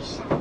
化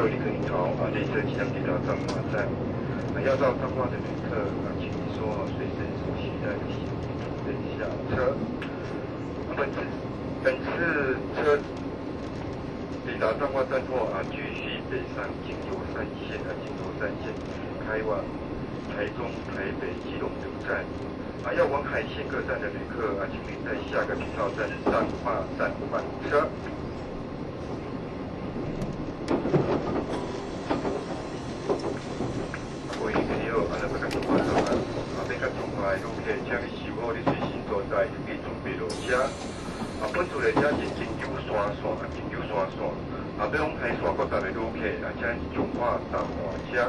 各位可以朝啊列车即将抵达彰化站。啊，要到彰化的旅客啊，请说随身所携带的行李准备下车。本次本次车抵达彰化站后啊，继续北上京油山线啊，京油山线开往台中、台北、基隆六站。啊，要往海线各站的旅客啊，请您在下个停靠站彰化站换车。